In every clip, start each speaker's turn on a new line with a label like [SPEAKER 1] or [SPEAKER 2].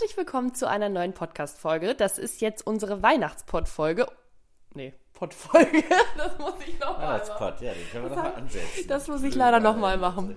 [SPEAKER 1] Herzlich willkommen zu einer neuen Podcast-Folge. Das ist jetzt unsere Weihnachtspod-Folge. Nee, Pod-Folge. Das muss ich nochmal machen.
[SPEAKER 2] Weihnachtspot, ja, den können wir nochmal ansetzen.
[SPEAKER 1] Das muss ich leider nochmal machen.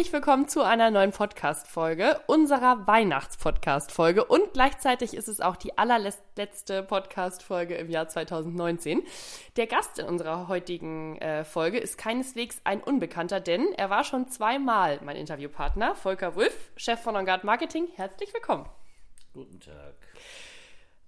[SPEAKER 1] Herzlich willkommen zu einer neuen Podcast-Folge, unserer Weihnachts-Podcast-Folge. Und gleichzeitig ist es auch die allerletzte Podcast-Folge im Jahr 2019. Der Gast in unserer heutigen äh, Folge ist keineswegs ein Unbekannter, denn er war schon zweimal mein Interviewpartner, Volker Wulff, Chef von OnGuard Marketing. Herzlich willkommen.
[SPEAKER 2] Guten Tag.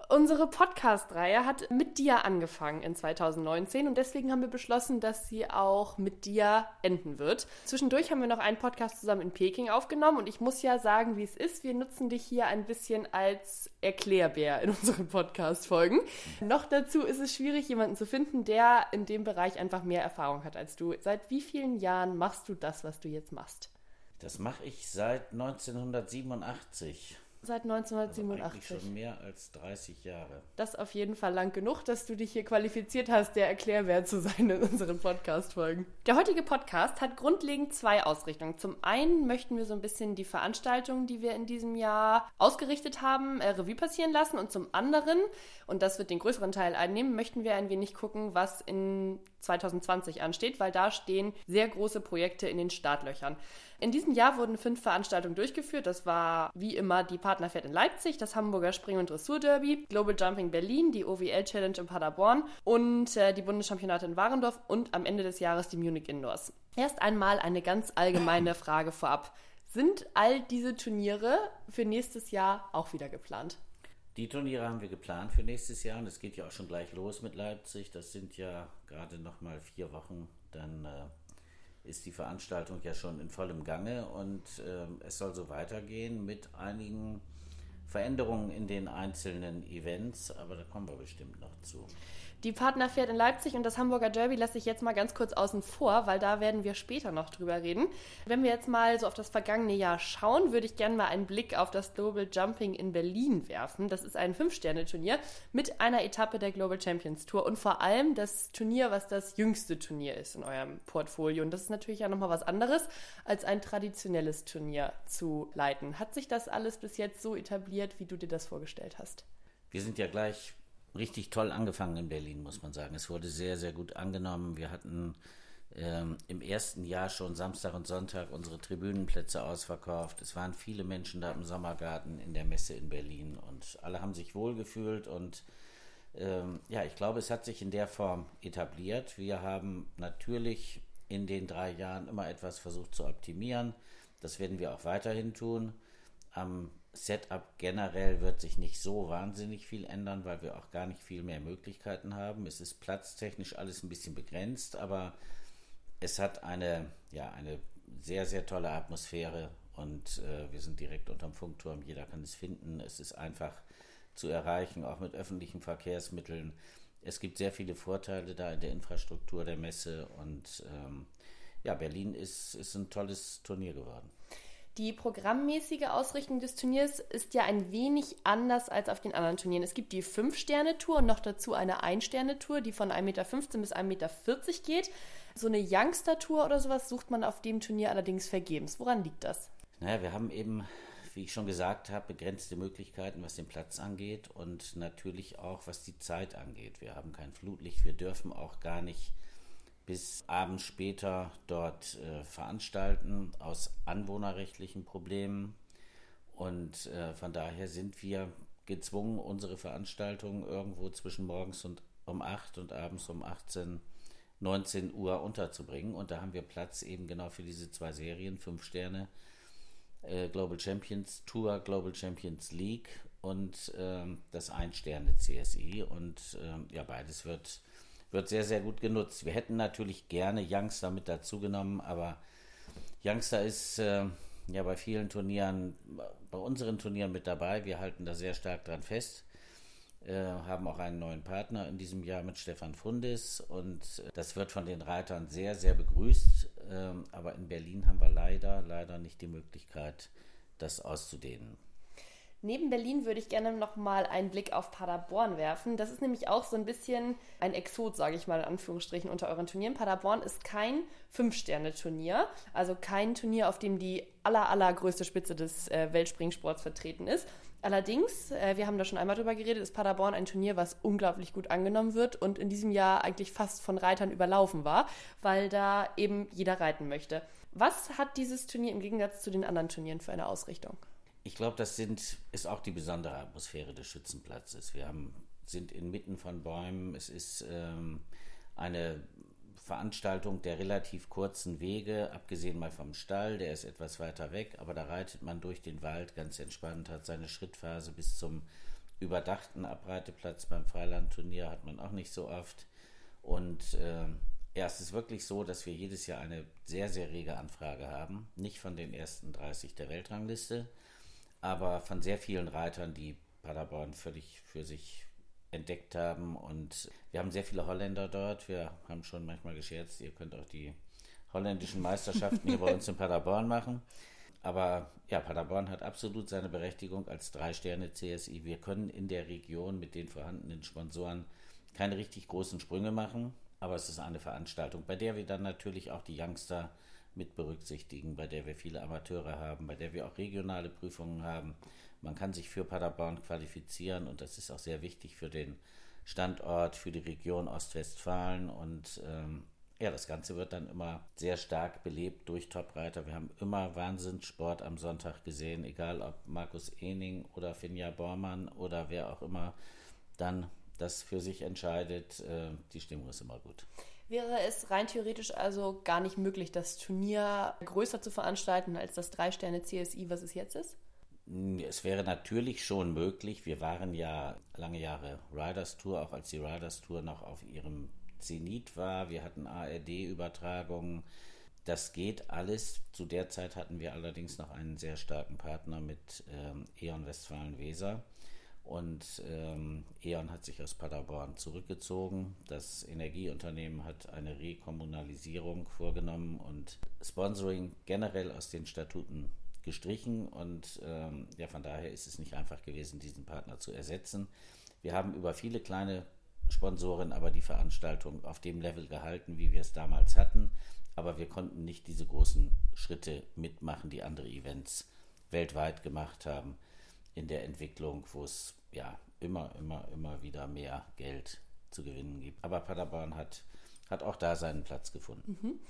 [SPEAKER 1] Unsere Podcast-Reihe hat mit dir angefangen in 2019 und deswegen haben wir beschlossen, dass sie auch mit dir enden wird. Zwischendurch haben wir noch einen Podcast zusammen in Peking aufgenommen und ich muss ja sagen, wie es ist. Wir nutzen dich hier ein bisschen als Erklärbär in unseren Podcast-Folgen. Noch dazu ist es schwierig, jemanden zu finden, der in dem Bereich einfach mehr Erfahrung hat als du. Seit wie vielen Jahren machst du das, was du jetzt machst?
[SPEAKER 2] Das mache ich seit 1987.
[SPEAKER 1] Seit 1987.
[SPEAKER 2] Also schon mehr als 30 Jahre.
[SPEAKER 1] Das auf jeden Fall lang genug, dass du dich hier qualifiziert hast, der Erklärwert zu sein in unseren Podcast-Folgen. Der heutige Podcast hat grundlegend zwei Ausrichtungen. Zum einen möchten wir so ein bisschen die Veranstaltungen, die wir in diesem Jahr ausgerichtet haben, äh, Revue passieren lassen. Und zum anderen, und das wird den größeren Teil einnehmen, möchten wir ein wenig gucken, was in 2020 ansteht, weil da stehen sehr große Projekte in den Startlöchern. In diesem Jahr wurden fünf Veranstaltungen durchgeführt. Das war wie immer die Partnerfahrt in Leipzig, das Hamburger Spring- und Dressur-Derby, Global Jumping Berlin, die OWL Challenge in Paderborn und äh, die Bundeschampionate in Warendorf und am Ende des Jahres die Munich Indoors. Erst einmal eine ganz allgemeine Frage vorab. Sind all diese Turniere für nächstes Jahr auch wieder geplant?
[SPEAKER 2] Die Turniere haben wir geplant für nächstes Jahr und es geht ja auch schon gleich los mit Leipzig. Das sind ja gerade noch mal vier Wochen. Dann äh, ist die Veranstaltung ja schon in vollem Gange und äh, es soll so weitergehen mit einigen Veränderungen in den einzelnen Events, aber da kommen wir bestimmt noch zu.
[SPEAKER 1] Die Partnerpferd in Leipzig und das Hamburger Derby lasse ich jetzt mal ganz kurz außen vor, weil da werden wir später noch drüber reden. Wenn wir jetzt mal so auf das vergangene Jahr schauen, würde ich gerne mal einen Blick auf das Global Jumping in Berlin werfen. Das ist ein Fünf-Sterne-Turnier mit einer Etappe der Global Champions Tour und vor allem das Turnier, was das jüngste Turnier ist in eurem Portfolio. Und das ist natürlich ja nochmal was anderes, als ein traditionelles Turnier zu leiten. Hat sich das alles bis jetzt so etabliert, wie du dir das vorgestellt hast?
[SPEAKER 2] Wir sind ja gleich richtig toll angefangen in Berlin, muss man sagen. Es wurde sehr, sehr gut angenommen. Wir hatten ähm, im ersten Jahr schon Samstag und Sonntag unsere Tribünenplätze ausverkauft. Es waren viele Menschen da im Sommergarten in der Messe in Berlin und alle haben sich wohlgefühlt und ähm, ja, ich glaube, es hat sich in der Form etabliert. Wir haben natürlich in den drei Jahren immer etwas versucht zu optimieren. Das werden wir auch weiterhin tun. Am Setup generell wird sich nicht so wahnsinnig viel ändern, weil wir auch gar nicht viel mehr Möglichkeiten haben. Es ist platztechnisch alles ein bisschen begrenzt, aber es hat eine, ja, eine sehr, sehr tolle Atmosphäre und äh, wir sind direkt unterm Funkturm. Jeder kann es finden. Es ist einfach zu erreichen, auch mit öffentlichen Verkehrsmitteln. Es gibt sehr viele Vorteile da in der Infrastruktur der Messe und ähm, ja, Berlin ist, ist ein tolles Turnier geworden.
[SPEAKER 1] Die programmmäßige Ausrichtung des Turniers ist ja ein wenig anders als auf den anderen Turnieren. Es gibt die 5-Sterne-Tour und noch dazu eine 1-Sterne-Tour, die von 1,15 Meter bis 1,40 Meter geht. So eine Youngster-Tour oder sowas sucht man auf dem Turnier allerdings vergebens. Woran liegt das?
[SPEAKER 2] Naja, wir haben eben, wie ich schon gesagt habe, begrenzte Möglichkeiten, was den Platz angeht und natürlich auch, was die Zeit angeht. Wir haben kein Flutlicht, wir dürfen auch gar nicht bis abends später dort äh, veranstalten aus anwohnerrechtlichen Problemen. Und äh, von daher sind wir gezwungen, unsere Veranstaltungen irgendwo zwischen morgens und um 8 und abends um 18, 19 Uhr unterzubringen. Und da haben wir Platz eben genau für diese zwei Serien, fünf Sterne, äh, Global Champions Tour, Global Champions League und ähm, das Ein-Sterne CSI. Und ähm, ja, beides wird wird sehr, sehr gut genutzt. Wir hätten natürlich gerne Youngster mit dazu genommen, aber Youngster ist äh, ja bei vielen Turnieren, bei unseren Turnieren mit dabei. Wir halten da sehr stark dran fest. Äh, haben auch einen neuen Partner in diesem Jahr mit Stefan Fundis und äh, das wird von den Reitern sehr, sehr begrüßt. Ähm, aber in Berlin haben wir leider, leider nicht die Möglichkeit, das auszudehnen.
[SPEAKER 1] Neben Berlin würde ich gerne noch mal einen Blick auf Paderborn werfen. Das ist nämlich auch so ein bisschen ein Exot, sage ich mal in Anführungsstrichen, unter euren Turnieren. Paderborn ist kein Fünf-Sterne-Turnier, also kein Turnier, auf dem die aller, allergrößte Spitze des äh, Weltspringsports vertreten ist. Allerdings, äh, wir haben da schon einmal drüber geredet, ist Paderborn ein Turnier, was unglaublich gut angenommen wird und in diesem Jahr eigentlich fast von Reitern überlaufen war, weil da eben jeder reiten möchte. Was hat dieses Turnier im Gegensatz zu den anderen Turnieren für eine Ausrichtung?
[SPEAKER 2] Ich glaube, das sind, ist auch die besondere Atmosphäre des Schützenplatzes. Wir haben, sind inmitten von Bäumen. Es ist ähm, eine Veranstaltung der relativ kurzen Wege, abgesehen mal vom Stall, der ist etwas weiter weg, aber da reitet man durch den Wald ganz entspannt, hat seine Schrittphase bis zum überdachten Abreiteplatz beim Freilandturnier, hat man auch nicht so oft. Und äh, ja, es ist wirklich so, dass wir jedes Jahr eine sehr, sehr rege Anfrage haben. Nicht von den ersten 30 der Weltrangliste, aber von sehr vielen Reitern, die Paderborn völlig für sich entdeckt haben. Und wir haben sehr viele Holländer dort. Wir haben schon manchmal gescherzt, ihr könnt auch die holländischen Meisterschaften hier bei uns in Paderborn machen. Aber ja, Paderborn hat absolut seine Berechtigung als Drei-Sterne-CSI. Wir können in der Region mit den vorhandenen Sponsoren keine richtig großen Sprünge machen. Aber es ist eine Veranstaltung, bei der wir dann natürlich auch die Youngster mit berücksichtigen, bei der wir viele Amateure haben, bei der wir auch regionale Prüfungen haben. Man kann sich für Paderborn qualifizieren und das ist auch sehr wichtig für den Standort, für die Region Ostwestfalen und ähm, ja, das Ganze wird dann immer sehr stark belebt durch Topreiter. Wir haben immer Wahnsinnssport am Sonntag gesehen, egal ob Markus Ening oder Finja Bormann oder wer auch immer dann das für sich entscheidet. Äh, die Stimmung ist immer gut.
[SPEAKER 1] Wäre es rein theoretisch also gar nicht möglich, das Turnier größer zu veranstalten als das Drei-Sterne-CSI, was es jetzt ist?
[SPEAKER 2] Es wäre natürlich schon möglich. Wir waren ja lange Jahre Riders Tour, auch als die Riders Tour noch auf ihrem Zenit war. Wir hatten ARD-Übertragungen. Das geht alles. Zu der Zeit hatten wir allerdings noch einen sehr starken Partner mit ähm, E.ON Westfalen-Weser. Und ähm, E.ON hat sich aus Paderborn zurückgezogen. Das Energieunternehmen hat eine Rekommunalisierung vorgenommen und Sponsoring generell aus den Statuten gestrichen. Und ähm, ja, von daher ist es nicht einfach gewesen, diesen Partner zu ersetzen. Wir haben über viele kleine Sponsoren aber die Veranstaltung auf dem Level gehalten, wie wir es damals hatten. Aber wir konnten nicht diese großen Schritte mitmachen, die andere Events weltweit gemacht haben in der Entwicklung, wo es ja immer, immer, immer wieder mehr Geld zu gewinnen gibt. Aber Paderborn hat, hat auch da seinen Platz gefunden.
[SPEAKER 1] Mhm.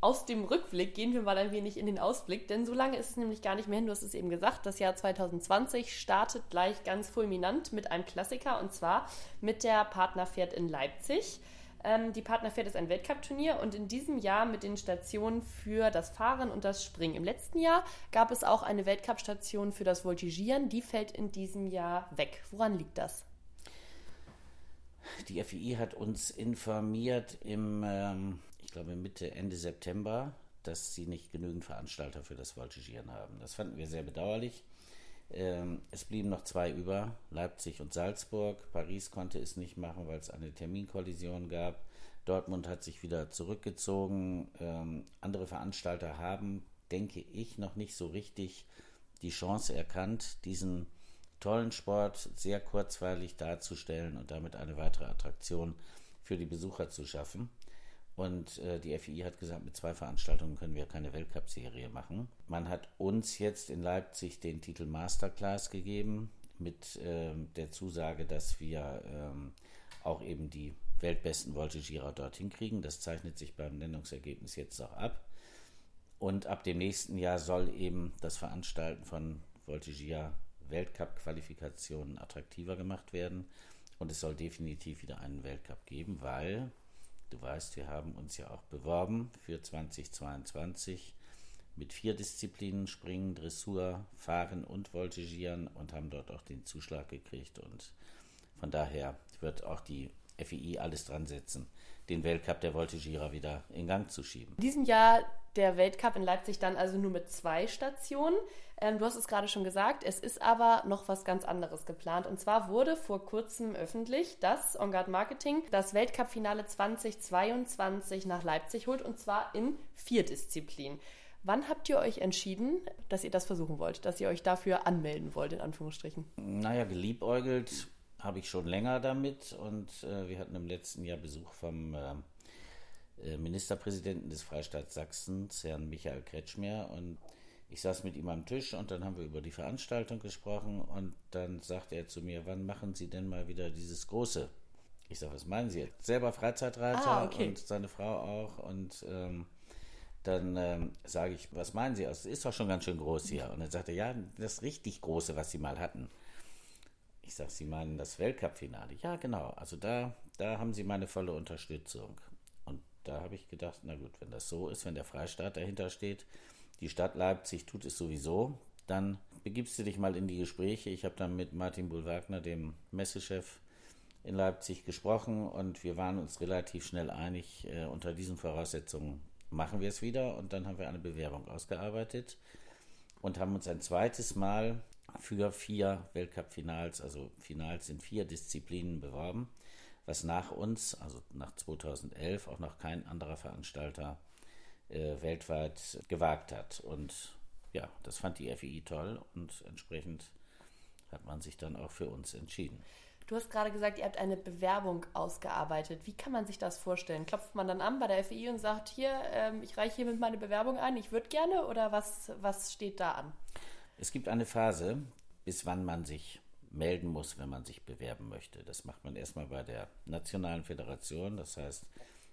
[SPEAKER 1] Aus dem Rückblick gehen wir mal ein wenig in den Ausblick, denn so lange ist es nämlich gar nicht mehr hin. Du hast es eben gesagt, das Jahr 2020 startet gleich ganz fulminant mit einem Klassiker und zwar mit der Partnerpferd in Leipzig. Ähm, die Partnerpferd ist ein Weltcup-Turnier und in diesem Jahr mit den Stationen für das Fahren und das Springen. Im letzten Jahr gab es auch eine Weltcup-Station für das Voltigieren. Die fällt in diesem Jahr weg. Woran liegt das?
[SPEAKER 2] Die FII hat uns informiert im, ähm, ich glaube Mitte, Ende September, dass sie nicht genügend Veranstalter für das Voltigieren haben. Das fanden wir sehr bedauerlich. Ähm, es blieben noch zwei über, Leipzig und Salzburg. Paris konnte es nicht machen, weil es eine Terminkollision gab. Dortmund hat sich wieder zurückgezogen. Ähm, andere Veranstalter haben, denke ich, noch nicht so richtig die Chance erkannt, diesen tollen Sport sehr kurzweilig darzustellen und damit eine weitere Attraktion für die Besucher zu schaffen. Und äh, die FII hat gesagt, mit zwei Veranstaltungen können wir keine Weltcup-Serie machen. Man hat uns jetzt in Leipzig den Titel Masterclass gegeben, mit äh, der Zusage, dass wir äh, auch eben die weltbesten Voltigierer dorthin kriegen. Das zeichnet sich beim Nennungsergebnis jetzt auch ab. Und ab dem nächsten Jahr soll eben das Veranstalten von Voltigier Weltcup-Qualifikationen attraktiver gemacht werden. Und es soll definitiv wieder einen Weltcup geben, weil Du weißt, wir haben uns ja auch beworben für 2022 mit vier Disziplinen Springen, Dressur, Fahren und Voltigieren und haben dort auch den Zuschlag gekriegt. Und von daher wird auch die FII alles dran setzen, den Weltcup der Voltigierer wieder in Gang zu schieben.
[SPEAKER 1] In diesem Jahr der Weltcup in Leipzig dann also nur mit zwei Stationen. Ähm, du hast es gerade schon gesagt, es ist aber noch was ganz anderes geplant. Und zwar wurde vor kurzem öffentlich, dass On Guard Marketing das Weltcup-Finale 2022 nach Leipzig holt und zwar in vier Disziplinen. Wann habt ihr euch entschieden, dass ihr das versuchen wollt, dass ihr euch dafür anmelden wollt, in Anführungsstrichen?
[SPEAKER 2] Naja, geliebäugelt habe ich schon länger damit und äh, wir hatten im letzten Jahr Besuch vom äh, äh Ministerpräsidenten des Freistaats Sachsens, Herrn Michael Kretschmer, und ich saß mit ihm am Tisch und dann haben wir über die Veranstaltung gesprochen und dann sagte er zu mir, wann machen Sie denn mal wieder dieses große? Ich sage, was meinen Sie? Selber Freizeitreiter ah, okay. und seine Frau auch und ähm, dann ähm, sage ich, was meinen Sie? Es ist doch schon ganz schön groß hier. Und dann sagt er, ja, das richtig große, was Sie mal hatten. Ich sage, Sie meinen das Weltcup-Finale? Ja, genau. Also da, da haben Sie meine volle Unterstützung. Und da habe ich gedacht, na gut, wenn das so ist, wenn der Freistaat dahinter steht, die Stadt Leipzig tut es sowieso, dann begibst du dich mal in die Gespräche. Ich habe dann mit Martin Bull-Wagner, dem Messechef in Leipzig, gesprochen und wir waren uns relativ schnell einig, äh, unter diesen Voraussetzungen machen wir es wieder und dann haben wir eine Bewerbung ausgearbeitet und haben uns ein zweites Mal für vier Weltcup-Finals, also Finals in vier Disziplinen beworben, was nach uns, also nach 2011, auch noch kein anderer Veranstalter äh, weltweit gewagt hat. Und ja, das fand die FII toll und entsprechend hat man sich dann auch für uns entschieden.
[SPEAKER 1] Du hast gerade gesagt, ihr habt eine Bewerbung ausgearbeitet. Wie kann man sich das vorstellen? Klopft man dann an bei der FI und sagt, hier, ähm, ich reiche hiermit meine Bewerbung ein, ich würde gerne oder was, was steht da an?
[SPEAKER 2] Es gibt eine Phase, bis wann man sich melden muss, wenn man sich bewerben möchte. Das macht man erstmal bei der Nationalen Föderation, das heißt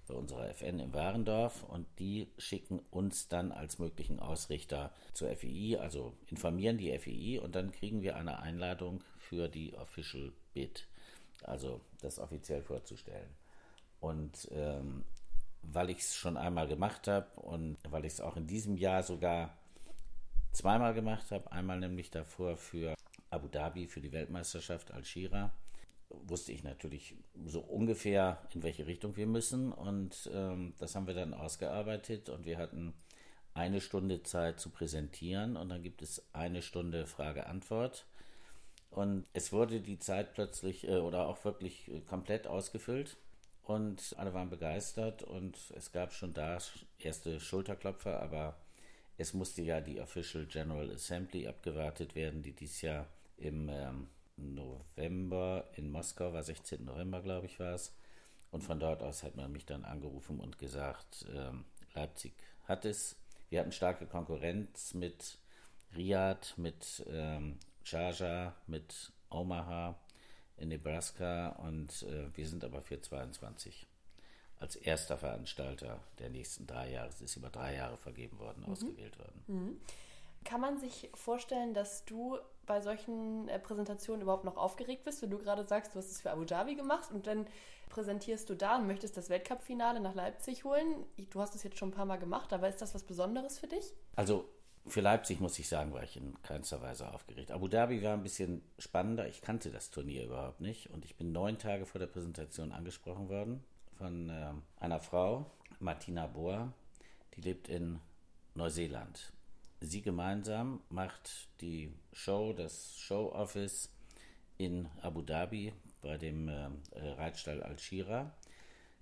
[SPEAKER 2] bei unserer FN im Warendorf und die schicken uns dann als möglichen Ausrichter zur FII, also informieren die FII und dann kriegen wir eine Einladung für die Official Bid, also das offiziell vorzustellen. Und ähm, weil ich es schon einmal gemacht habe und weil ich es auch in diesem Jahr sogar zweimal gemacht habe, einmal nämlich davor für Abu Dhabi für die Weltmeisterschaft Al-Shira, wusste ich natürlich so ungefähr, in welche Richtung wir müssen. Und ähm, das haben wir dann ausgearbeitet und wir hatten eine Stunde Zeit zu präsentieren und dann gibt es eine Stunde Frage-Antwort. Und es wurde die Zeit plötzlich äh, oder auch wirklich äh, komplett ausgefüllt und alle waren begeistert und es gab schon da erste Schulterklopfer, aber es musste ja die Official General Assembly abgewartet werden, die dieses Jahr im ähm, November in Moskau war, 16. November glaube ich war es. Und von dort aus hat man mich dann angerufen und gesagt, ähm, Leipzig hat es. Wir hatten starke Konkurrenz mit Riyadh, mit ähm, mit Omaha in Nebraska und äh, wir sind aber für 22 als erster Veranstalter der nächsten drei Jahre, es ist über drei Jahre vergeben worden, mhm. ausgewählt worden.
[SPEAKER 1] Mhm. Kann man sich vorstellen, dass du bei solchen äh, Präsentationen überhaupt noch aufgeregt bist, wenn du gerade sagst, du hast es für Abu Dhabi gemacht und dann präsentierst du da und möchtest das Weltcup-Finale nach Leipzig holen? Du hast es jetzt schon ein paar Mal gemacht, aber ist das was Besonderes für dich?
[SPEAKER 2] Also für Leipzig muss ich sagen, war ich in keinster Weise aufgeregt. Abu Dhabi war ein bisschen spannender. Ich kannte das Turnier überhaupt nicht und ich bin neun Tage vor der Präsentation angesprochen worden von äh, einer Frau, Martina Bohr, die lebt in Neuseeland. Sie gemeinsam macht die Show, das Show Office in Abu Dhabi bei dem äh, Reitstall Al-Shira,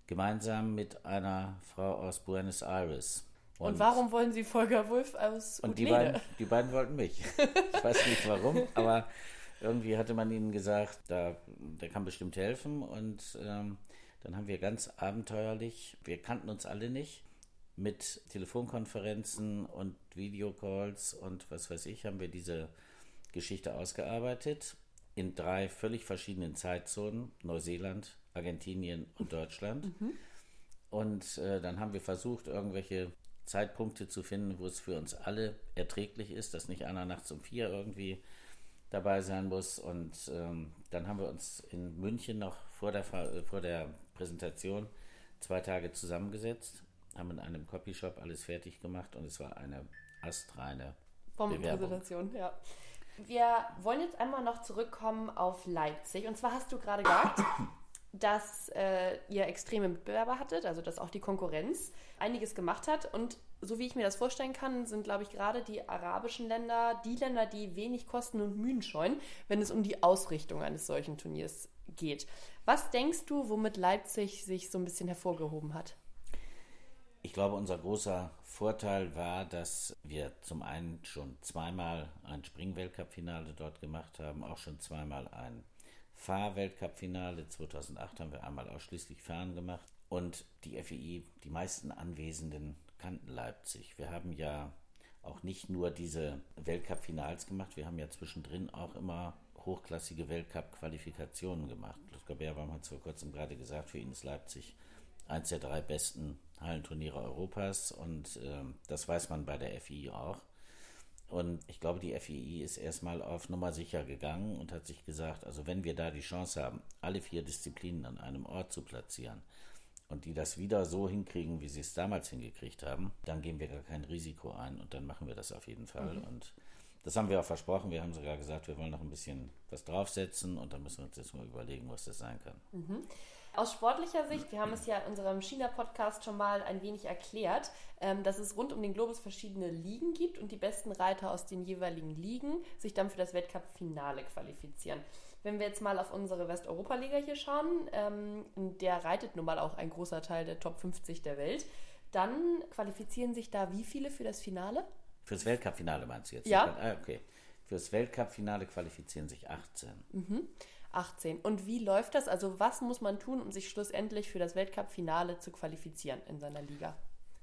[SPEAKER 2] gemeinsam mit einer Frau aus Buenos Aires
[SPEAKER 1] und, und, warum wollen Sie Volker Wolf aus
[SPEAKER 2] Und die beiden, die beiden wollten mich. ich weiß nicht warum, aber irgendwie hatte man ihnen gesagt, da, der kann bestimmt helfen. Und ähm, dann haben wir ganz abenteuerlich, wir kannten uns alle nicht, mit Telefonkonferenzen und Videocalls und was weiß ich, haben wir diese Geschichte ausgearbeitet in drei völlig verschiedenen Zeitzonen, Neuseeland, Argentinien und Deutschland. Mhm. Und äh, dann haben wir versucht, irgendwelche Zeitpunkte zu finden, wo es für uns alle erträglich ist, dass nicht einer nachts um vier irgendwie dabei sein muss. Und ähm, dann haben wir uns in München noch vor der, vor der Präsentation zwei Tage zusammengesetzt, haben in einem Copyshop alles fertig gemacht und es war eine astreine
[SPEAKER 1] Bombenpräsentation, ja. Wir wollen jetzt einmal noch zurückkommen auf Leipzig. Und zwar hast du gerade gesagt, dass äh, ihr extreme Mitbewerber hattet, also dass auch die Konkurrenz einiges gemacht hat. Und so wie ich mir das vorstellen kann, sind, glaube ich, gerade die arabischen Länder die Länder, die wenig Kosten und Mühen scheuen, wenn es um die Ausrichtung eines solchen Turniers geht. Was denkst du, womit Leipzig sich so ein bisschen hervorgehoben hat?
[SPEAKER 2] Ich glaube, unser großer Vorteil war, dass wir zum einen schon zweimal ein Spring-Weltcup-Finale dort gemacht haben, auch schon zweimal ein Fahr-Weltcup-Finale. 2008 haben wir einmal ausschließlich Fahren gemacht. Und die FEI, die meisten Anwesenden kannten Leipzig. Wir haben ja auch nicht nur diese Weltcup-Finals gemacht, wir haben ja zwischendrin auch immer hochklassige Weltcup-Qualifikationen gemacht. Ludger Beerbaum hat es vor kurzem gerade gesagt, für ihn ist Leipzig eins der drei besten Hallenturniere Europas und äh, das weiß man bei der FI auch. Und ich glaube, die FII ist erstmal auf Nummer sicher gegangen und hat sich gesagt, also wenn wir da die Chance haben, alle vier Disziplinen an einem Ort zu platzieren und die das wieder so hinkriegen, wie sie es damals hingekriegt haben, dann gehen wir gar kein Risiko ein und dann machen wir das auf jeden Fall. Mhm. Und das haben wir auch versprochen. Wir haben sogar gesagt, wir wollen noch ein bisschen was draufsetzen und dann müssen wir uns jetzt mal überlegen, was das sein kann.
[SPEAKER 1] Mhm. Aus sportlicher Sicht, wir haben es ja in unserem China-Podcast schon mal ein wenig erklärt, ähm, dass es rund um den Globus verschiedene Ligen gibt und die besten Reiter aus den jeweiligen Ligen sich dann für das Weltcup-Finale qualifizieren. Wenn wir jetzt mal auf unsere Westeuropa-Liga hier schauen, ähm, der reitet nun mal auch ein großer Teil der Top 50 der Welt, dann qualifizieren sich da wie viele für das Finale?
[SPEAKER 2] Fürs Weltcup-Finale meinst du jetzt?
[SPEAKER 1] Ja.
[SPEAKER 2] Ah, okay. Fürs Weltcup-Finale qualifizieren sich 18.
[SPEAKER 1] Mhm. 18. Und wie läuft das? Also was muss man tun, um sich schlussendlich für das Weltcup-Finale zu qualifizieren in seiner Liga?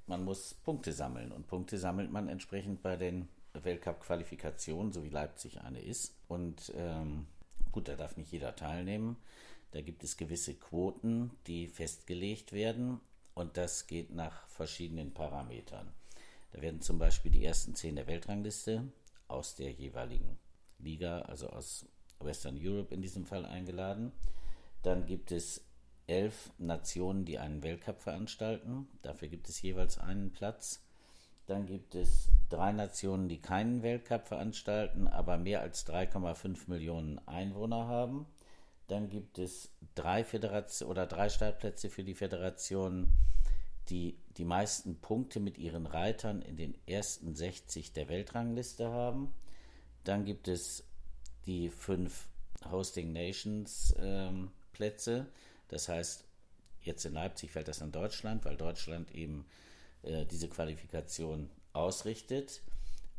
[SPEAKER 2] Man muss Punkte sammeln und Punkte sammelt man entsprechend bei den Weltcup-Qualifikationen, so wie Leipzig eine ist. Und ähm, gut, da darf nicht jeder teilnehmen. Da gibt es gewisse Quoten, die festgelegt werden und das geht nach verschiedenen Parametern. Da werden zum Beispiel die ersten zehn der Weltrangliste aus der jeweiligen Liga, also aus Western Europe in diesem Fall eingeladen. Dann gibt es elf Nationen, die einen Weltcup veranstalten. Dafür gibt es jeweils einen Platz. Dann gibt es drei Nationen, die keinen Weltcup veranstalten, aber mehr als 3,5 Millionen Einwohner haben. Dann gibt es drei Föderation oder drei Startplätze für die Föderationen, die die meisten Punkte mit ihren Reitern in den ersten 60 der Weltrangliste haben. Dann gibt es die fünf Hosting Nations ähm, Plätze. Das heißt, jetzt in Leipzig fällt das an Deutschland, weil Deutschland eben äh, diese Qualifikation ausrichtet.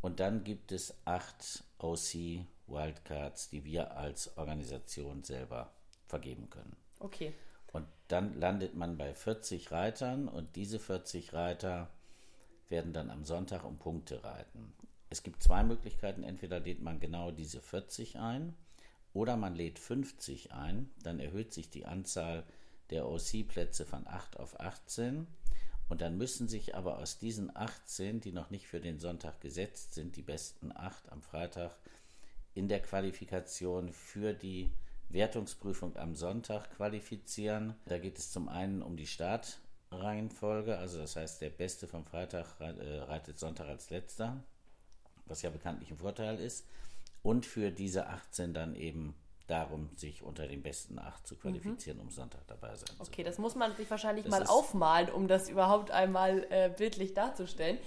[SPEAKER 2] Und dann gibt es acht OC Wildcards, die wir als Organisation selber vergeben können.
[SPEAKER 1] Okay.
[SPEAKER 2] Und dann landet man bei 40 Reitern und diese 40 Reiter werden dann am Sonntag um Punkte reiten. Es gibt zwei Möglichkeiten. Entweder lädt man genau diese 40 ein oder man lädt 50 ein. Dann erhöht sich die Anzahl der OC-Plätze von 8 auf 18. Und dann müssen sich aber aus diesen 18, die noch nicht für den Sonntag gesetzt sind, die besten 8 am Freitag in der Qualifikation für die Wertungsprüfung am Sonntag qualifizieren. Da geht es zum einen um die Startreihenfolge, also das heißt, der Beste vom Freitag äh, reitet Sonntag als letzter was ja bekanntlich ein Vorteil ist. Und für diese 18 dann eben darum, sich unter den besten 8 zu qualifizieren, mhm. um Sonntag dabei sein
[SPEAKER 1] okay, zu Okay, das muss man sich wahrscheinlich das mal aufmalen, um das überhaupt einmal äh, bildlich darzustellen.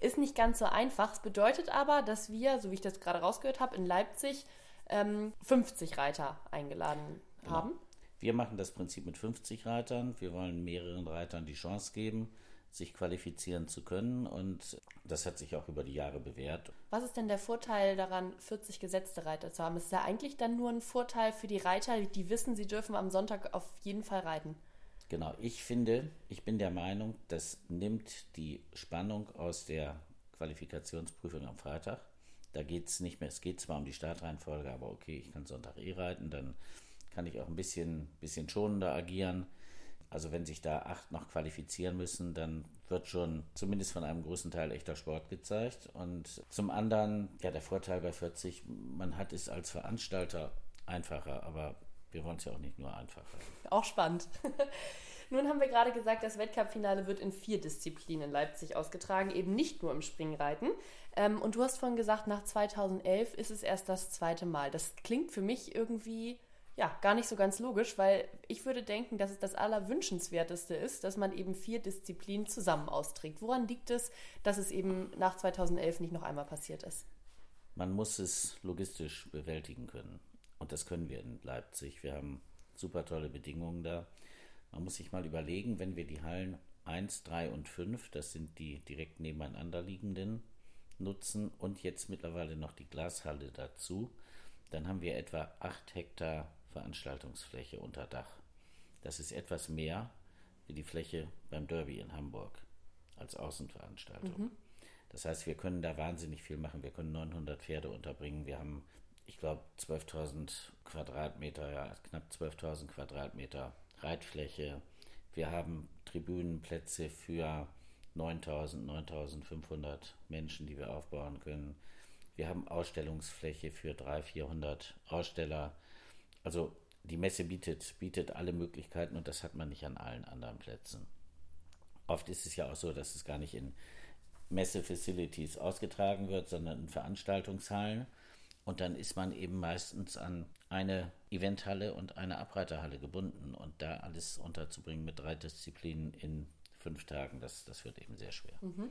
[SPEAKER 1] Ist nicht ganz so einfach. Es bedeutet aber, dass wir, so wie ich das gerade rausgehört habe, in Leipzig ähm, 50 Reiter eingeladen genau. haben.
[SPEAKER 2] Wir machen das Prinzip mit 50 Reitern. Wir wollen mehreren Reitern die Chance geben, sich qualifizieren zu können. Und das hat sich auch über die Jahre bewährt.
[SPEAKER 1] Was ist denn der Vorteil daran, 40 gesetzte Reiter zu haben? Ist ja eigentlich dann nur ein Vorteil für die Reiter, die wissen, sie dürfen am Sonntag auf jeden Fall reiten.
[SPEAKER 2] Genau, ich finde, ich bin der Meinung, das nimmt die Spannung aus der Qualifikationsprüfung am Freitag. Da geht es nicht mehr, es geht zwar um die Startreihenfolge, aber okay, ich kann Sonntag eh reiten, dann kann ich auch ein bisschen, bisschen schonender agieren. Also wenn sich da acht noch qualifizieren müssen, dann wird schon zumindest von einem großen Teil echter Sport gezeigt. Und zum anderen, ja, der Vorteil bei 40, man hat es als Veranstalter einfacher, aber wir wollen es ja auch nicht nur einfacher.
[SPEAKER 1] Auch spannend. Nun haben wir gerade gesagt, das Weltcup-Finale wird in vier Disziplinen in Leipzig ausgetragen, eben nicht nur im Springreiten. Ähm, und du hast vorhin gesagt, nach 2011 ist es erst das zweite Mal. Das klingt für mich irgendwie ja, gar nicht so ganz logisch, weil ich würde denken, dass es das Allerwünschenswerteste ist, dass man eben vier Disziplinen zusammen austrägt. Woran liegt es, dass es eben nach 2011 nicht noch einmal passiert ist?
[SPEAKER 2] Man muss es logistisch bewältigen können. Und das können wir in Leipzig. Wir haben super tolle Bedingungen da. Man muss sich mal überlegen, wenn wir die Hallen 1, 3 und 5, das sind die direkt nebeneinander liegenden, nutzen und jetzt mittlerweile noch die Glashalle dazu, dann haben wir etwa 8 Hektar Veranstaltungsfläche unter Dach. Das ist etwas mehr wie die Fläche beim Derby in Hamburg als Außenveranstaltung. Mhm. Das heißt, wir können da wahnsinnig viel machen. Wir können 900 Pferde unterbringen. Wir haben, ich glaube, 12.000 Quadratmeter, ja, knapp 12.000 Quadratmeter Reitfläche. Wir haben Tribünenplätze für 9000, 9500 Menschen, die wir aufbauen können. Wir haben Ausstellungsfläche für 300, 400 Aussteller. Also die Messe bietet, bietet alle Möglichkeiten und das hat man nicht an allen anderen Plätzen. Oft ist es ja auch so, dass es gar nicht in Messe-Facilities ausgetragen wird, sondern in Veranstaltungshallen. Und dann ist man eben meistens an eine Eventhalle und eine Abreiterhalle gebunden. Und da alles unterzubringen mit drei Disziplinen in fünf Tagen, das, das wird eben sehr schwer.
[SPEAKER 1] Mhm.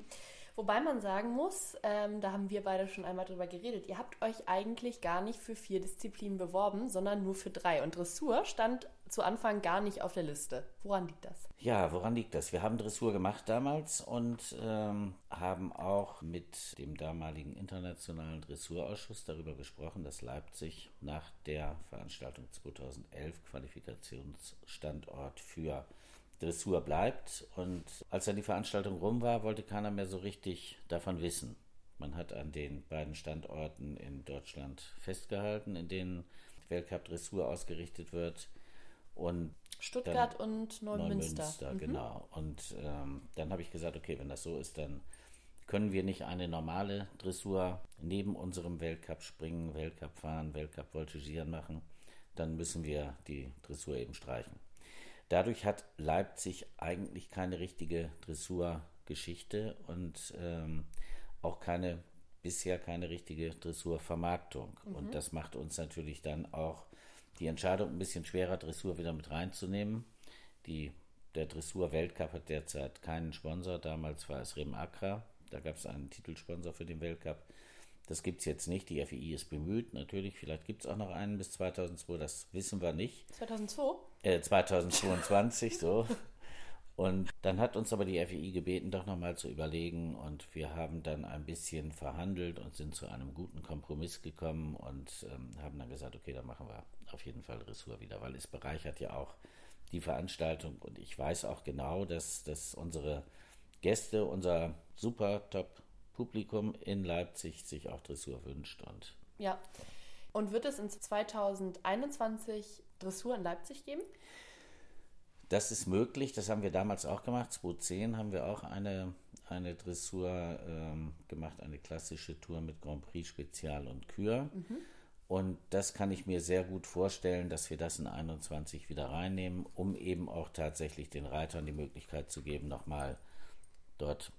[SPEAKER 1] Wobei man sagen muss, ähm, da haben wir beide schon einmal drüber geredet, ihr habt euch eigentlich gar nicht für vier Disziplinen beworben, sondern nur für drei. Und Dressur stand zu Anfang gar nicht auf der Liste. Woran liegt das?
[SPEAKER 2] Ja, woran liegt das? Wir haben Dressur gemacht damals und ähm, haben auch mit dem damaligen internationalen Dressurausschuss darüber gesprochen, dass Leipzig nach der Veranstaltung 2011 Qualifikationsstandort für Dressur bleibt. Und als dann die Veranstaltung rum war, wollte keiner mehr so richtig davon wissen. Man hat an den beiden Standorten in Deutschland festgehalten, in denen Weltcup Dressur ausgerichtet wird. Und
[SPEAKER 1] Stuttgart und Neumünster. Neumünster
[SPEAKER 2] mhm. genau. Und ähm, dann habe ich gesagt, okay, wenn das so ist, dann können wir nicht eine normale Dressur neben unserem Weltcup springen, Weltcup fahren, Weltcup voltigieren machen. Dann müssen wir die Dressur eben streichen. Dadurch hat Leipzig eigentlich keine richtige Dressurgeschichte und ähm, auch keine bisher keine richtige Dressurvermarktung. Mhm. Und das macht uns natürlich dann auch die Entscheidung ein bisschen schwerer, Dressur wieder mit reinzunehmen. Die, der Dressur-Weltcup hat derzeit keinen Sponsor. Damals war es Rem Acra. Da gab es einen Titelsponsor für den Weltcup. Das gibt es jetzt nicht. Die FII ist bemüht, natürlich. Vielleicht gibt es auch noch einen bis 2002, das wissen wir nicht.
[SPEAKER 1] 2002?
[SPEAKER 2] Äh, 2022, so. Und dann hat uns aber die FII gebeten, doch nochmal zu überlegen. Und wir haben dann ein bisschen verhandelt und sind zu einem guten Kompromiss gekommen und ähm, haben dann gesagt, okay, dann machen wir auf jeden Fall Ressur wieder, weil es bereichert ja auch die Veranstaltung. Und ich weiß auch genau, dass, dass unsere Gäste, unser super top Publikum in Leipzig sich auch Dressur wünscht. Und
[SPEAKER 1] ja. Und wird es in 2021 Dressur in Leipzig geben?
[SPEAKER 2] Das ist möglich, das haben wir damals auch gemacht. 2010 haben wir auch eine, eine Dressur ähm, gemacht, eine klassische Tour mit Grand Prix Spezial und Kür. Mhm. Und das kann ich mir sehr gut vorstellen, dass wir das in 21 wieder reinnehmen, um eben auch tatsächlich den Reitern die Möglichkeit zu geben, nochmal dort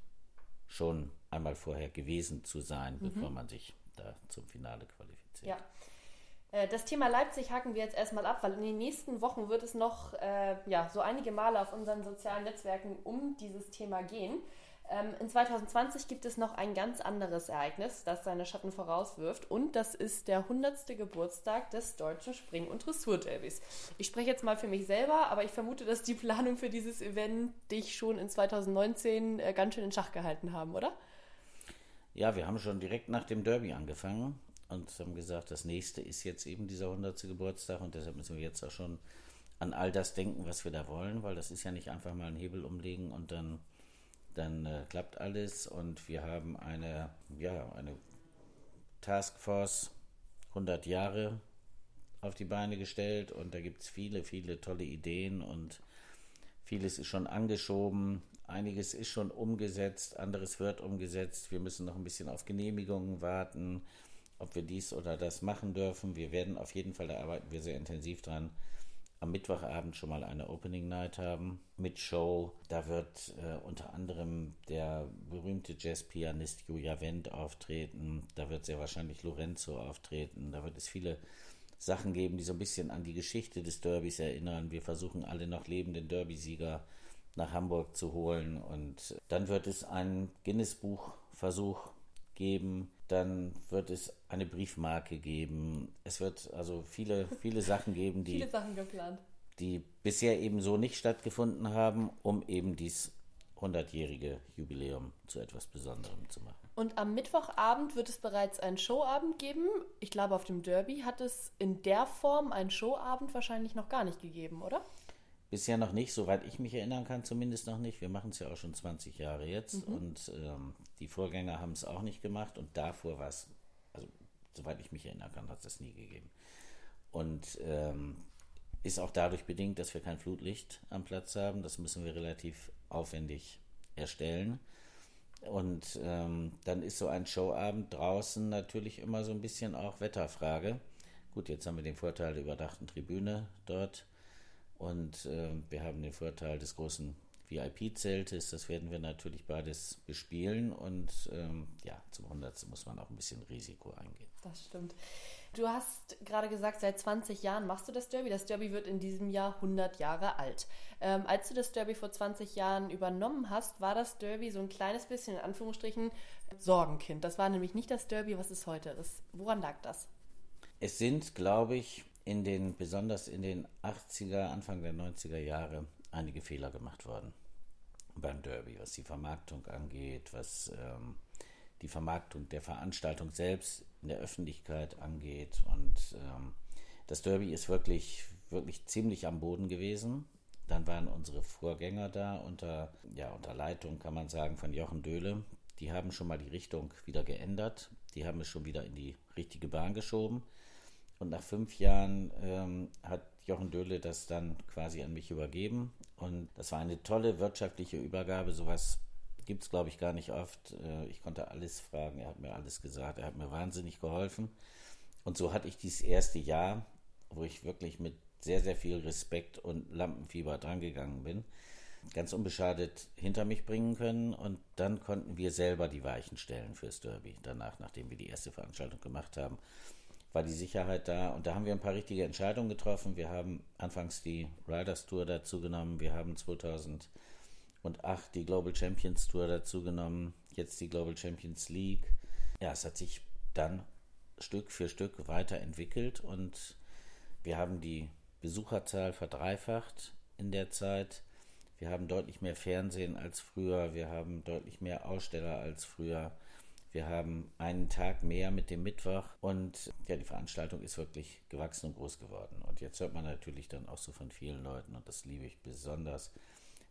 [SPEAKER 2] schon einmal vorher gewesen zu sein, mhm. bevor man sich da zum Finale qualifiziert.
[SPEAKER 1] Ja. Äh, das Thema Leipzig haken wir jetzt erstmal ab, weil in den nächsten Wochen wird es noch äh, ja, so einige Male auf unseren sozialen Netzwerken um dieses Thema gehen. Ähm, in 2020 gibt es noch ein ganz anderes Ereignis, das seine Schatten vorauswirft. Und das ist der 100. Geburtstag des deutschen Spring- und Dressur-Derbys. Ich spreche jetzt mal für mich selber, aber ich vermute, dass die Planung für dieses Event dich schon in 2019 äh, ganz schön in Schach gehalten haben, oder?
[SPEAKER 2] Ja, wir haben schon direkt nach dem Derby angefangen und haben gesagt, das nächste ist jetzt eben dieser 100. Geburtstag und deshalb müssen wir jetzt auch schon an all das denken, was wir da wollen, weil das ist ja nicht einfach mal einen Hebel umlegen und dann dann äh, klappt alles und wir haben eine, ja, eine Taskforce 100 Jahre auf die Beine gestellt und da gibt es viele, viele tolle Ideen und vieles ist schon angeschoben, einiges ist schon umgesetzt, anderes wird umgesetzt. Wir müssen noch ein bisschen auf Genehmigungen warten, ob wir dies oder das machen dürfen. Wir werden auf jeden Fall, da arbeiten wir sehr intensiv dran, am Mittwochabend schon mal eine Opening Night haben mit Show. Da wird äh, unter anderem der berühmte Jazzpianist Julia Wendt auftreten. Da wird sehr wahrscheinlich Lorenzo auftreten. Da wird es viele Sachen geben, die so ein bisschen an die Geschichte des Derbys erinnern. Wir versuchen alle noch lebenden Derby-Sieger nach Hamburg zu holen. Und dann wird es einen Guinness-Buch-Versuch geben. Dann wird es eine Briefmarke geben. Es wird also viele, viele Sachen geben, die,
[SPEAKER 1] Sachen
[SPEAKER 2] die bisher eben so nicht stattgefunden haben, um eben dies 100-jährige Jubiläum zu etwas Besonderem zu machen.
[SPEAKER 1] Und am Mittwochabend wird es bereits einen Showabend geben. Ich glaube, auf dem Derby hat es in der Form einen Showabend wahrscheinlich noch gar nicht gegeben, oder?
[SPEAKER 2] Bisher noch nicht, soweit ich mich erinnern kann, zumindest noch nicht. Wir machen es ja auch schon 20 Jahre jetzt mhm. und ähm, die Vorgänger haben es auch nicht gemacht und davor war es, also soweit ich mich erinnern kann, hat es das nie gegeben. Und ähm, ist auch dadurch bedingt, dass wir kein Flutlicht am Platz haben. Das müssen wir relativ aufwendig erstellen. Und ähm, dann ist so ein Showabend draußen natürlich immer so ein bisschen auch Wetterfrage. Gut, jetzt haben wir den Vorteil der überdachten Tribüne dort und äh, wir haben den Vorteil des großen VIP-Zeltes. Das werden wir natürlich beides bespielen und ähm, ja, zum 100. muss man auch ein bisschen Risiko eingehen.
[SPEAKER 1] Das stimmt. Du hast gerade gesagt, seit 20 Jahren machst du das Derby. Das Derby wird in diesem Jahr 100 Jahre alt. Ähm, als du das Derby vor 20 Jahren übernommen hast, war das Derby so ein kleines bisschen in Anführungsstrichen Sorgenkind. Das war nämlich nicht das Derby, was es heute ist. Woran lag das?
[SPEAKER 2] Es sind, glaube ich, in den, besonders in den 80er, Anfang der 90er Jahre einige Fehler gemacht worden beim Derby, was die Vermarktung angeht, was ähm, die Vermarktung der Veranstaltung selbst in der Öffentlichkeit angeht. Und ähm, das Derby ist wirklich, wirklich ziemlich am Boden gewesen. Dann waren unsere Vorgänger da unter, ja, unter Leitung, kann man sagen, von Jochen Döhle. Die haben schon mal die Richtung wieder geändert. Die haben es schon wieder in die richtige Bahn geschoben. Und nach fünf Jahren ähm, hat Jochen Döhle das dann quasi an mich übergeben. Und das war eine tolle wirtschaftliche Übergabe. Sowas gibt es, glaube ich, gar nicht oft. Äh, ich konnte alles fragen, er hat mir alles gesagt, er hat mir wahnsinnig geholfen. Und so hatte ich dieses erste Jahr, wo ich wirklich mit sehr, sehr viel Respekt und Lampenfieber drangegangen bin, ganz unbeschadet hinter mich bringen können. Und dann konnten wir selber die Weichen stellen fürs Derby. Danach, nachdem wir die erste Veranstaltung gemacht haben, war die Sicherheit da. Und da haben wir ein paar richtige Entscheidungen getroffen. Wir haben anfangs die Riders Tour dazu genommen. Wir haben 2000 und acht die Global Champions Tour dazu genommen, jetzt die Global Champions League. Ja, es hat sich dann Stück für Stück weiterentwickelt und wir haben die Besucherzahl verdreifacht in der Zeit. Wir haben deutlich mehr Fernsehen als früher, wir haben deutlich mehr Aussteller als früher. Wir haben einen Tag mehr mit dem Mittwoch und ja, die Veranstaltung ist wirklich gewachsen und groß geworden. Und jetzt hört man natürlich dann auch so von vielen Leuten, und das liebe ich besonders,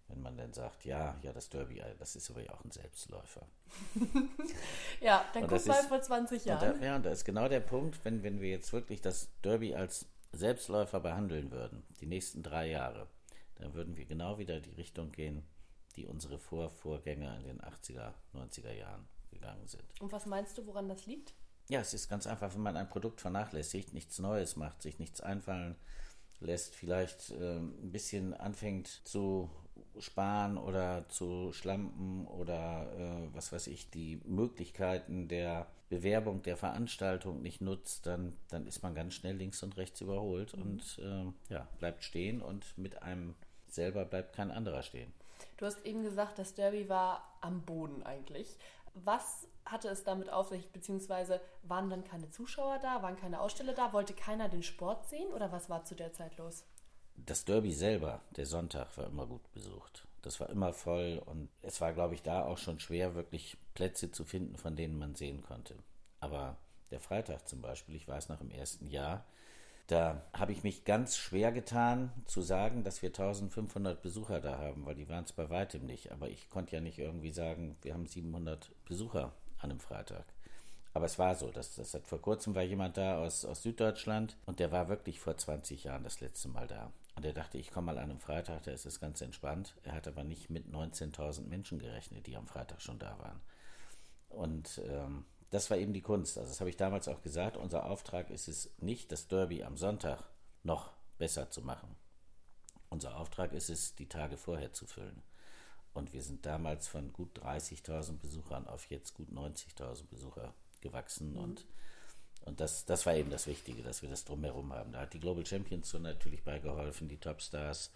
[SPEAKER 2] wenn man dann sagt, ja, ja, das Derby, äh, das ist aber ja auch ein Selbstläufer.
[SPEAKER 1] ja, dann guck mal vor 20 Jahren.
[SPEAKER 2] Und da, ja, und da ist genau der Punkt, wenn, wenn wir jetzt wirklich das Derby als Selbstläufer behandeln würden, die nächsten drei Jahre, dann würden wir genau wieder die Richtung gehen, die unsere Vorvorgänger in den 80er, 90er Jahren gegangen sind.
[SPEAKER 1] Und was meinst du, woran das liegt?
[SPEAKER 2] Ja, es ist ganz einfach, wenn man ein Produkt vernachlässigt, nichts Neues macht, sich nichts einfallen lässt, vielleicht äh, ein bisschen anfängt zu sparen oder zu schlampen oder äh, was weiß ich, die Möglichkeiten der Bewerbung der Veranstaltung nicht nutzt, dann, dann ist man ganz schnell links und rechts überholt mhm. und äh, ja, bleibt stehen und mit einem selber bleibt kein anderer stehen.
[SPEAKER 1] Du hast eben gesagt, das Derby war am Boden eigentlich. Was hatte es damit auf sich, beziehungsweise waren dann keine Zuschauer da, waren keine Aussteller da, wollte keiner den Sport sehen oder was war zu der Zeit los?
[SPEAKER 2] das Derby selber, der Sonntag, war immer gut besucht. Das war immer voll und es war, glaube ich, da auch schon schwer, wirklich Plätze zu finden, von denen man sehen konnte. Aber der Freitag zum Beispiel, ich weiß noch im ersten Jahr, da habe ich mich ganz schwer getan zu sagen, dass wir 1500 Besucher da haben, weil die waren es bei weitem nicht. Aber ich konnte ja nicht irgendwie sagen, wir haben 700 Besucher an einem Freitag. Aber es war so, dass, das hat vor kurzem war jemand da aus, aus Süddeutschland und der war wirklich vor 20 Jahren das letzte Mal da. Und er dachte, ich komme mal an einem Freitag, da ist es ganz entspannt. Er hat aber nicht mit 19.000 Menschen gerechnet, die am Freitag schon da waren. Und ähm, das war eben die Kunst. Also das habe ich damals auch gesagt. Unser Auftrag ist es nicht, das Derby am Sonntag noch besser zu machen. Unser Auftrag ist es, die Tage vorher zu füllen. Und wir sind damals von gut 30.000 Besuchern auf jetzt gut 90.000 Besucher gewachsen. Mhm. Und Und das, das war eben das Wichtige, dass wir das drumherum haben. Da hat die Global Champions Tour natürlich beigeholfen, die Topstars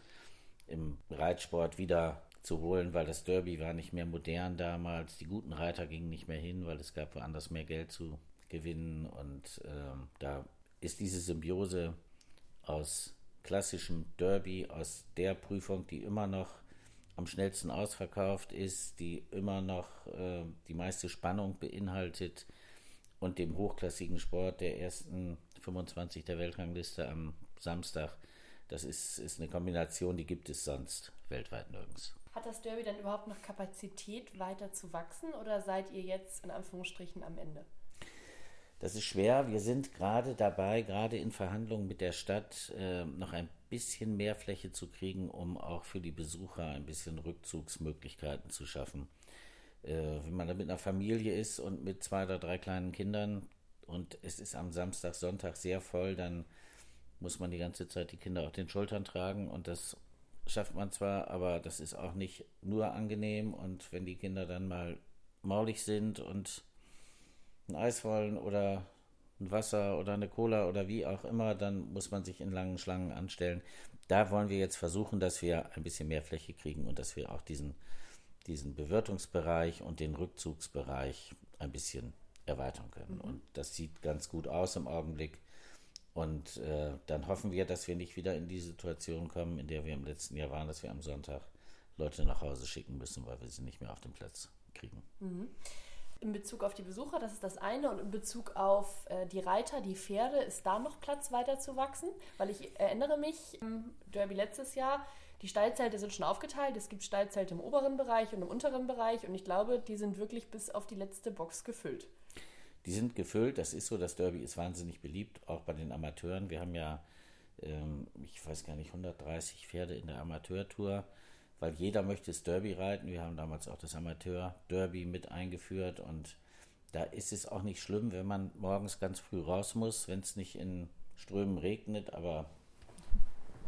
[SPEAKER 2] im Reitsport wieder zu holen, weil das Derby war nicht mehr modern damals. Die guten Reiter gingen nicht mehr hin, weil es gab woanders mehr Geld zu gewinnen. Und ähm, da ist diese Symbiose aus klassischem Derby, aus der Prüfung, die immer noch am schnellsten ausverkauft ist, die immer noch äh, die meiste Spannung beinhaltet und dem hochklassigen Sport der ersten 25 der Weltrangliste am Samstag. Das ist, ist eine Kombination, die gibt es sonst weltweit nirgends.
[SPEAKER 1] Hat das Derby dann überhaupt noch Kapazität, weiter zu wachsen oder seid ihr jetzt in Anführungsstrichen am Ende?
[SPEAKER 2] Das ist schwer. Wir sind gerade dabei, gerade in Verhandlungen mit der Stadt, äh, noch ein bisschen mehr Fläche zu kriegen, um auch für die Besucher ein bisschen Rückzugsmöglichkeiten zu schaffen. Äh, wenn man da mit einer Familie ist und mit zwei oder drei kleinen Kindern und es ist am Samstag, Sonntag sehr voll, dann muss man die ganze Zeit die Kinder auf den Schultern tragen und das schafft man zwar, aber das ist auch nicht nur angenehm und wenn die Kinder dann mal maulig sind und ein Eis wollen oder ein Wasser oder eine Cola oder wie auch immer, dann muss man sich in langen Schlangen anstellen. Da wollen wir jetzt versuchen, dass wir ein bisschen mehr Fläche kriegen und dass wir auch diesen, diesen Bewirtungsbereich und den Rückzugsbereich ein bisschen erweitern können. Mhm. Und das sieht ganz gut aus im Augenblick. Und äh, dann hoffen wir, dass wir nicht wieder in die Situation kommen, in der wir im letzten Jahr waren, dass wir am Sonntag Leute nach Hause schicken müssen, weil wir sie nicht mehr auf den Platz kriegen.
[SPEAKER 1] Mhm. In Bezug auf die Besucher, das ist das eine. Und in Bezug auf äh, die Reiter, die Pferde, ist da noch Platz weiter zu wachsen? Weil ich erinnere mich, im Derby letztes Jahr, die Stallzelte sind schon aufgeteilt. Es gibt Stallzelte im oberen Bereich und im unteren Bereich. Und ich glaube, die sind wirklich bis auf die letzte Box gefüllt.
[SPEAKER 2] Die sind gefüllt, das ist so. Das Derby ist wahnsinnig beliebt, auch bei den Amateuren. Wir haben ja, ähm, ich weiß gar nicht, 130 Pferde in der Amateurtour weil jeder möchte das Derby reiten. Wir haben damals auch das Amateur-Derby mit eingeführt und da ist es auch nicht schlimm, wenn man morgens ganz früh raus muss, wenn es nicht in Strömen regnet, aber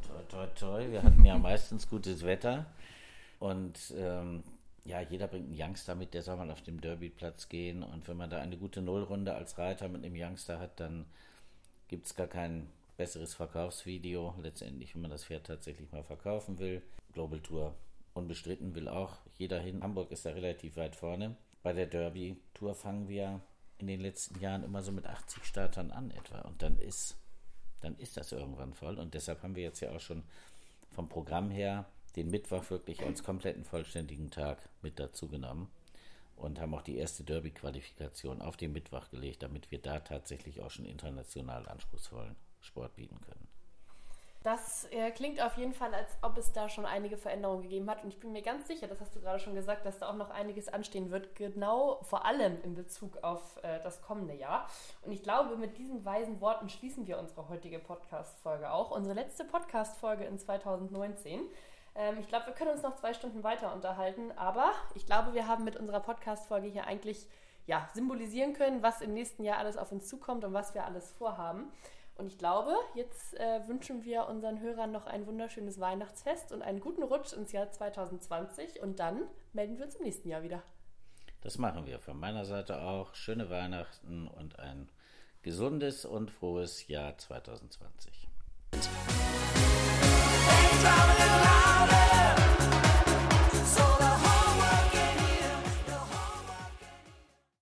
[SPEAKER 2] toi, toi, toi, wir hatten ja meistens gutes Wetter und ähm, ja, jeder bringt einen Youngster mit, der soll mal auf dem Derbyplatz gehen und wenn man da eine gute Nullrunde als Reiter mit einem Youngster hat, dann gibt es gar kein besseres Verkaufsvideo, letztendlich, wenn man das Pferd tatsächlich mal verkaufen will. Global Tour unbestritten will auch jeder hin. Hamburg ist da relativ weit vorne. Bei der Derby Tour fangen wir in den letzten Jahren immer so mit 80 Startern an etwa und dann ist dann ist das irgendwann voll und deshalb haben wir jetzt ja auch schon vom Programm her den Mittwoch wirklich als kompletten vollständigen Tag mit dazu genommen und haben auch die erste Derby-Qualifikation auf den Mittwoch gelegt, damit wir da tatsächlich auch schon international anspruchsvollen Sport bieten können.
[SPEAKER 1] Das äh, klingt auf jeden Fall, als ob es da schon einige Veränderungen gegeben hat. Und ich bin mir ganz sicher, das hast du gerade schon gesagt, dass da auch noch einiges anstehen wird, genau vor allem in Bezug auf äh, das kommende Jahr. Und ich glaube, mit diesen weisen Worten schließen wir unsere heutige Podcast-Folge auch. Unsere letzte Podcast-Folge in 2019. Ähm, ich glaube, wir können uns noch zwei Stunden weiter unterhalten, aber ich glaube, wir haben mit unserer Podcast-Folge hier eigentlich ja, symbolisieren können, was im nächsten Jahr alles auf uns zukommt und was wir alles vorhaben. Und ich glaube, jetzt äh, wünschen wir unseren Hörern noch ein wunderschönes Weihnachtsfest und einen guten Rutsch ins Jahr 2020. Und dann melden wir uns im nächsten Jahr wieder.
[SPEAKER 2] Das machen wir von meiner Seite auch. Schöne Weihnachten und ein gesundes und frohes Jahr 2020. Things traveling louder.